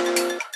You.